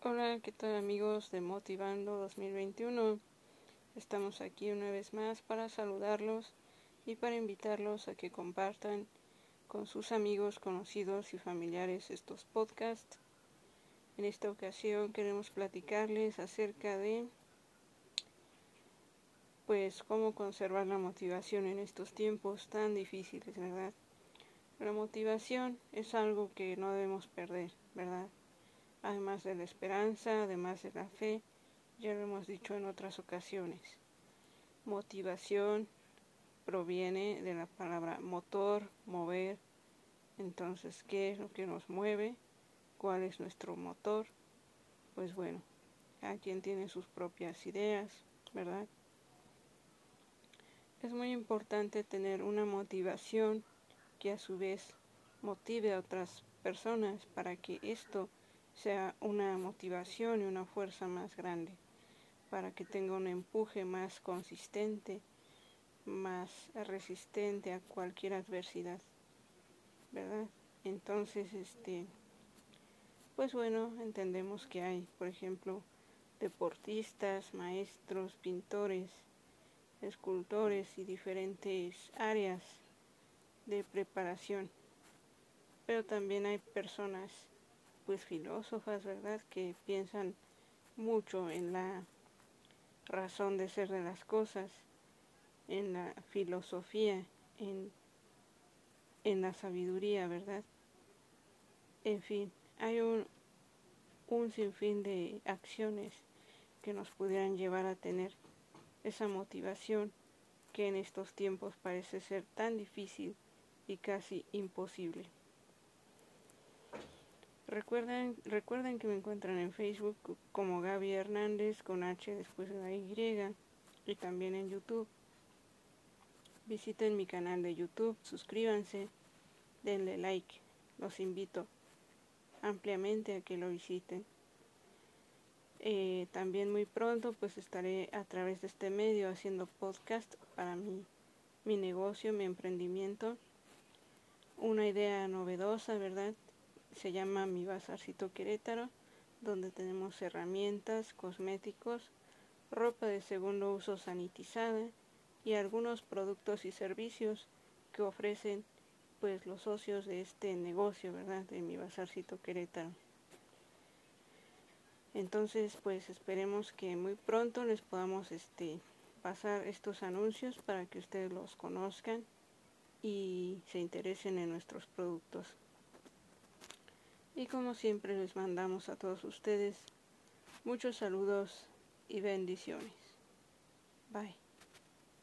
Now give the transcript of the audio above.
Hola, ¿qué tal amigos de Motivando 2021? Estamos aquí una vez más para saludarlos y para invitarlos a que compartan con sus amigos, conocidos y familiares estos podcasts. En esta ocasión queremos platicarles acerca de pues cómo conservar la motivación en estos tiempos tan difíciles, ¿verdad? La motivación es algo que no debemos perder, ¿verdad? Además de la esperanza, además de la fe, ya lo hemos dicho en otras ocasiones. Motivación proviene de la palabra motor, mover. Entonces, ¿qué es lo que nos mueve? ¿Cuál es nuestro motor? Pues bueno, cada quien tiene sus propias ideas, ¿verdad? Es muy importante tener una motivación que a su vez motive a otras personas para que esto sea una motivación y una fuerza más grande, para que tenga un empuje más consistente, más resistente a cualquier adversidad, ¿verdad? Entonces, este, pues bueno, entendemos que hay, por ejemplo, deportistas, maestros, pintores, escultores y diferentes áreas de preparación. Pero también hay personas, pues filósofas, ¿verdad?, que piensan mucho en la razón de ser de las cosas, en la filosofía, en, en la sabiduría, ¿verdad? En fin, hay un, un sinfín de acciones que nos pudieran llevar a tener esa motivación que en estos tiempos parece ser tan difícil y casi imposible. Recuerden, recuerden que me encuentran en Facebook como Gaby Hernández con H después de la Y y también en YouTube. Visiten mi canal de YouTube, suscríbanse, denle like. Los invito ampliamente a que lo visiten. Eh, también muy pronto pues estaré a través de este medio haciendo podcast para mi, mi negocio, mi emprendimiento. Una idea novedosa, ¿verdad? Se llama Mi Bazarcito Querétaro, donde tenemos herramientas, cosméticos, ropa de segundo uso sanitizada y algunos productos y servicios que ofrecen pues los socios de este negocio, ¿verdad? De Mi Bazarcito Querétaro. Entonces, pues esperemos que muy pronto les podamos este pasar estos anuncios para que ustedes los conozcan y se interesen en nuestros productos. Y como siempre les mandamos a todos ustedes muchos saludos y bendiciones. Bye.